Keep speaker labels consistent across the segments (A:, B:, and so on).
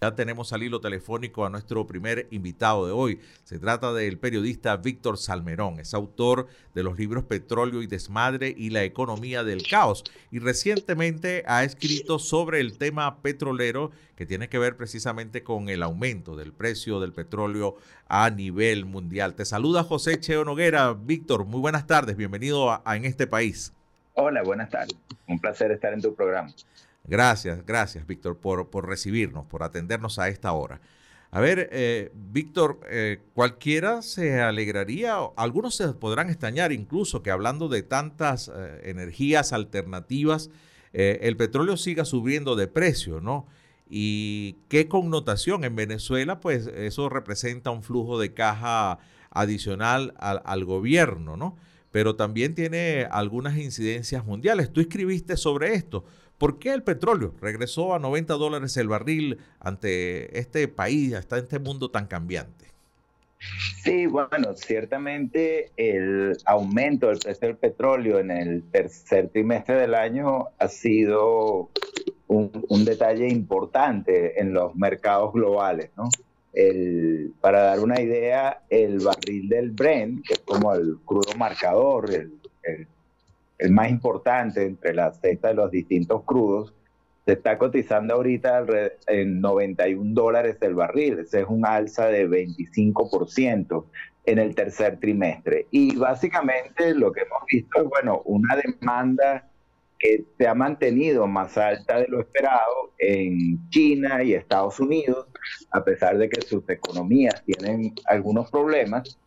A: Ya tenemos al hilo telefónico a nuestro primer invitado de hoy. Se trata del periodista Víctor Salmerón. Es autor de los libros Petróleo y Desmadre y La Economía del Caos. Y recientemente ha escrito sobre el tema petrolero que tiene que ver precisamente con el aumento del precio del petróleo a nivel mundial. Te saluda José Cheo Noguera. Víctor, muy buenas tardes. Bienvenido a, En este país.
B: Hola, buenas tardes. Un placer estar en tu programa.
A: Gracias, gracias, Víctor, por, por, recibirnos, por atendernos a esta hora. A ver, eh, Víctor, eh, cualquiera se alegraría, algunos se podrán extrañar incluso que hablando de tantas eh, energías alternativas, el petróleo siga subiendo de precio, ¿no? Y qué connotación en Venezuela, pues eso representa un flujo de caja adicional al, al gobierno, ¿no? Pero también tiene algunas incidencias mundiales. Tú escribiste sobre esto. ¿Por qué el petróleo regresó a 90 dólares el barril ante este país, hasta este mundo tan cambiante?
B: Sí, bueno, ciertamente el aumento del precio del petróleo en el tercer trimestre del año ha sido un, detalle importante en los mercados globales, ¿no? El, para dar una idea, el barril del Brent, que es como el crudo marcador, el, el el más importante entre la cesta de los distintos crudos, se está cotizando ahorita en 91 dólares el barril. Ese es un alza de 25% en el tercer trimestre. Y básicamente lo que hemos visto es, bueno, una demanda que se ha mantenido más alta de lo esperado en China y Estados Unidos, a pesar de que sus economías tienen algunos problemas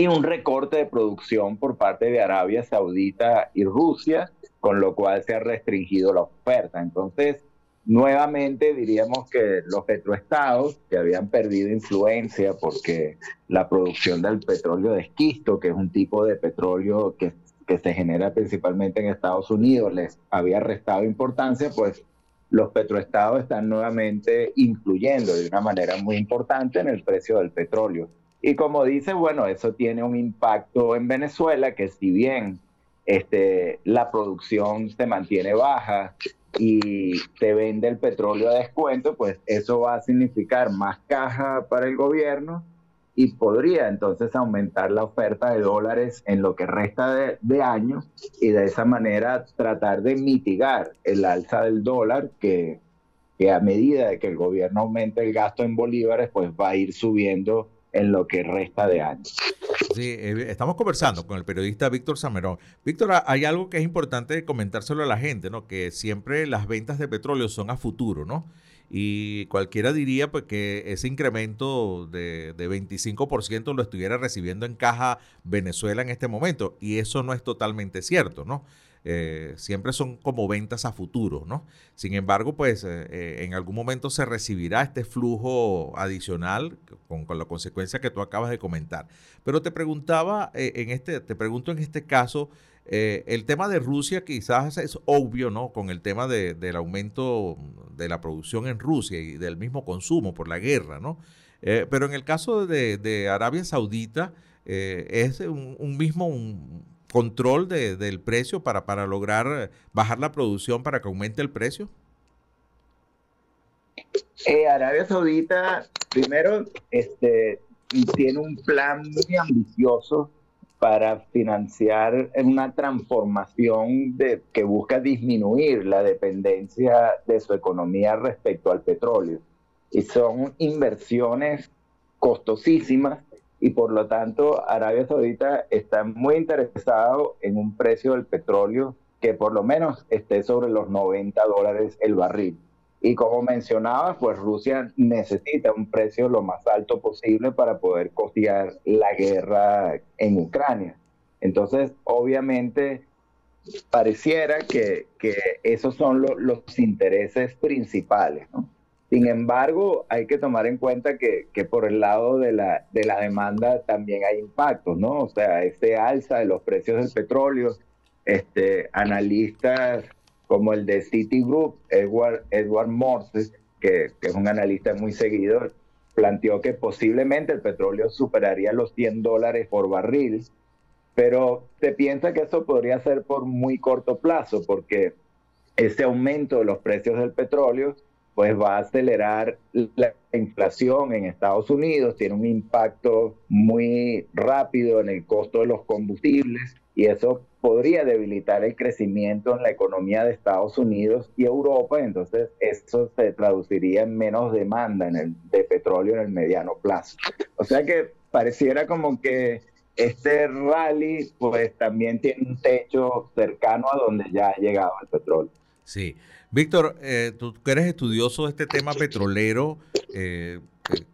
B: y un recorte de producción por parte de Arabia Saudita y Rusia, con lo cual se ha restringido la oferta. Entonces, nuevamente diríamos que los petroestados, que habían perdido influencia porque la producción del petróleo de esquisto, que es un tipo de petróleo que, que se genera principalmente en Estados Unidos, les había restado importancia, pues los petroestados están nuevamente influyendo de una manera muy importante en el precio del petróleo. Y como dice, bueno, eso tiene un impacto en Venezuela, que si bien este, la producción se mantiene baja y se vende el petróleo a descuento, pues eso va a significar más caja para el gobierno y podría entonces aumentar la oferta de dólares en lo que resta de, de año y de esa manera tratar de mitigar el alza del dólar que, que a medida de que el gobierno aumente el gasto en bolívares, pues va a ir subiendo en lo que resta de año.
A: Sí, eh, estamos conversando con el periodista Víctor Samerón. Víctor, hay algo que es importante comentárselo a la gente, ¿no? Que siempre las ventas de petróleo son a futuro, ¿no? Y cualquiera diría pues, que ese incremento de, de 25% lo estuviera recibiendo en caja Venezuela en este momento. Y eso no es totalmente cierto, ¿no? Eh, siempre son como ventas a futuro, ¿no? Sin embargo, pues eh, eh, en algún momento se recibirá este flujo adicional con, la consecuencia que tú acabas de comentar. Pero te preguntaba, en este, te pregunto en este caso, el tema de Rusia quizás es obvio, ¿no? Con el tema del aumento de la producción en Rusia y del mismo consumo por la guerra, ¿no? pero en el caso de, Arabia Saudita, es un, mismo, control de, del precio para, para lograr bajar la producción para que aumente el precio?
B: Eh, Arabia Saudita, primero, este, tiene un plan muy ambicioso para financiar una transformación de, que busca disminuir la dependencia de su economía respecto al petróleo. Y son inversiones costosísimas y por lo tanto Arabia Saudita está muy interesado en un precio del petróleo que por lo menos esté sobre los 90 dólares el barril. Y como mencionaba, pues Rusia necesita un precio lo más alto posible para poder costear la guerra en Ucrania. Entonces, obviamente, pareciera que, que esos son los intereses principales, ¿no? Sin embargo, hay que tomar en cuenta que, por el lado de la, de la demanda también hay impactos, ¿no? O sea, este alza de los precios del petróleo, este, analistas como el de Citigroup, Edward, Edward Morse, que, que es un analista muy seguido, planteó que posiblemente el petróleo superaría los 100 dólares por barril, pero se piensa que eso podría ser por muy corto plazo, porque ese aumento de los precios del petróleo pues va a acelerar la inflación en Estados Unidos, tiene un impacto muy rápido en el costo de los combustibles y eso podría debilitar el crecimiento en la economía de Estados Unidos y Europa, entonces eso se traduciría en menos demanda en el, de petróleo en el mediano plazo. O sea que pareciera como que este rally pues también tiene un techo cercano a donde ya ha llegado el petróleo.
A: Sí. Víctor, eh, tú que eres estudioso de este tema petrolero, eh, eh,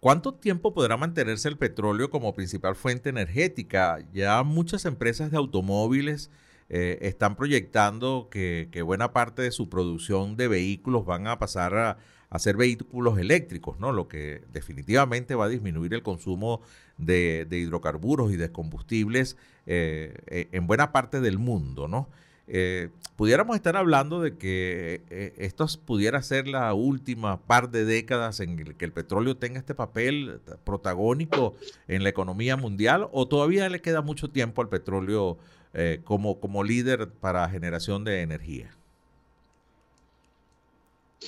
A: ¿cuánto tiempo podrá mantenerse el petróleo como principal fuente energética? Ya muchas empresas de automóviles están proyectando que, buena parte de su producción de vehículos van a pasar a, a ser vehículos eléctricos, ¿no? Lo que definitivamente va a disminuir el consumo de hidrocarburos y de combustibles en buena parte del mundo, ¿no? Eh, pudiéramos estar hablando de que eh, esto pudiera ser la última par de décadas en que el petróleo tenga este papel protagónico en la economía mundial o todavía le queda mucho tiempo al petróleo eh, como, como líder para generación de energía.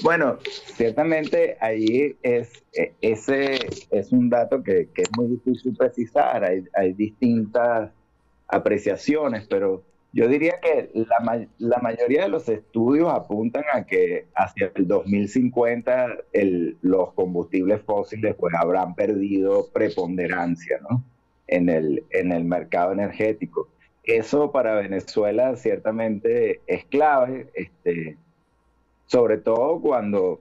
B: Bueno, ciertamente ahí es, e, ese es un dato que, es muy difícil precisar, hay, hay distintas apreciaciones, pero yo diría que la, mayoría de los estudios apuntan a que hacia el 2050 el, los combustibles fósiles pues habrán perdido preponderancia ¿no? en, el, en el mercado energético. Eso para Venezuela ciertamente es clave, este, sobre todo cuando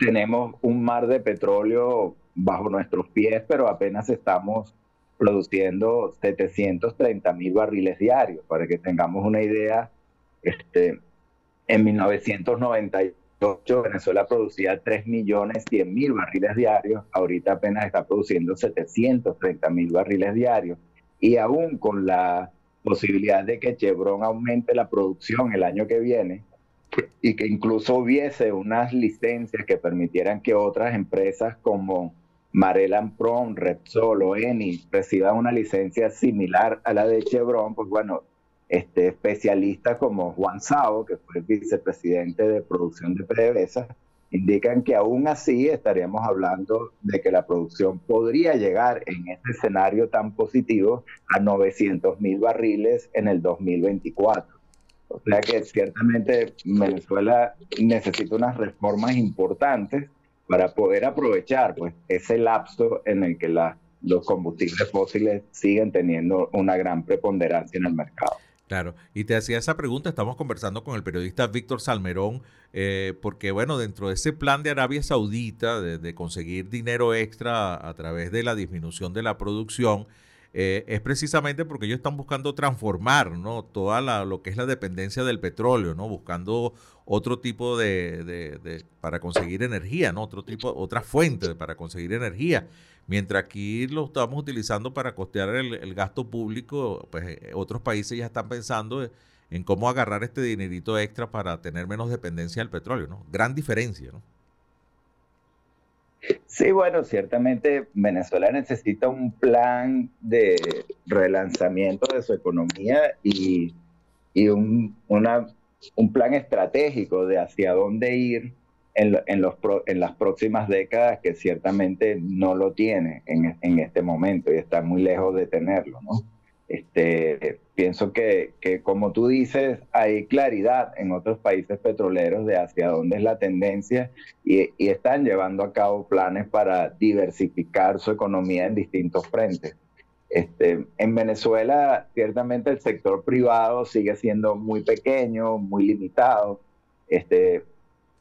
B: tenemos un mar de petróleo bajo nuestros pies, pero apenas estamos produciendo 730 mil barriles diarios. Para que tengamos una idea, este, en 1998 Venezuela producía 3 millones 100 mil barriles diarios, ahorita apenas está produciendo 730 mil barriles diarios. Y aún con la posibilidad de que Chevron aumente la producción el año que viene y que incluso hubiese unas licencias que permitieran que otras empresas como Marelan Prom, Repsol o Eni reciban una licencia similar a la de Chevron, pues bueno, este, especialistas como Juan Sao, que fue el vicepresidente de producción de PDVSA, indican que aún así estaríamos hablando de que la producción podría llegar en este escenario tan positivo a 900 mil barriles en el 2024. O sea que ciertamente Venezuela necesita unas reformas importantes para poder aprovechar pues, ese lapso en el que los combustibles fósiles siguen teniendo una gran preponderancia en el mercado.
A: Claro, y te hacía esa pregunta, estamos conversando con el periodista Víctor Salmerón, eh, porque bueno, dentro de ese plan de Arabia Saudita de, de, conseguir dinero extra a través de la disminución de la producción, eh, es precisamente porque ellos están buscando transformar ¿no? toda la, lo que es la dependencia del petróleo, ¿no? buscando otro tipo de, de, para conseguir energía, ¿no? otro tipo, otra fuente para conseguir energía. Mientras aquí lo estamos utilizando para costear el, gasto público, pues eh, otros países ya están pensando en cómo agarrar este dinerito extra para tener menos dependencia del petróleo, ¿no? Gran diferencia, ¿no?
B: Sí, bueno, ciertamente Venezuela necesita un plan de relanzamiento de su economía y, un, un plan estratégico de hacia dónde ir en, en, los, en las próximas décadas que ciertamente no lo tiene en, en este momento y está muy lejos de tenerlo, ¿no? Este, pienso que, como tú dices, hay claridad en otros países petroleros de hacia dónde es la tendencia y, están llevando a cabo planes para diversificar su economía en distintos frentes. Este, en Venezuela, ciertamente el sector privado sigue siendo muy pequeño, muy limitado. Este,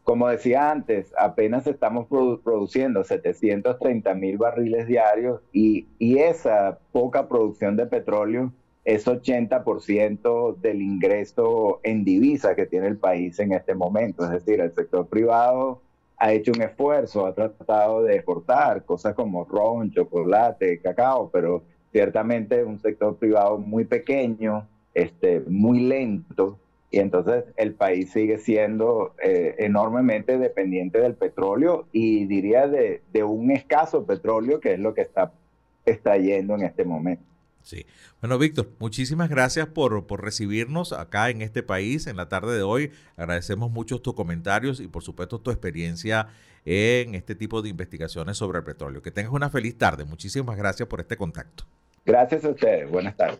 B: como decía antes, apenas estamos produciendo 730 mil barriles diarios y, esa poca producción de petróleo es 80% del ingreso en divisa que tiene el país en este momento. Es decir, el sector privado ha hecho un esfuerzo, ha tratado de exportar cosas como ron, chocolate, cacao, pero ciertamente es un sector privado muy pequeño, este, muy lento y entonces el país sigue siendo eh, enormemente dependiente del petróleo y diría de, un escaso petróleo que es lo que está extrayendo en este momento.
A: Sí. Bueno, Víctor, muchísimas gracias por, por, recibirnos acá en este país en la tarde de hoy. Agradecemos mucho tus comentarios y por supuesto tu experiencia en este tipo de investigaciones sobre el petróleo. Que tengas una feliz tarde. Muchísimas gracias por este contacto.
B: Gracias a ustedes. Buenas tardes.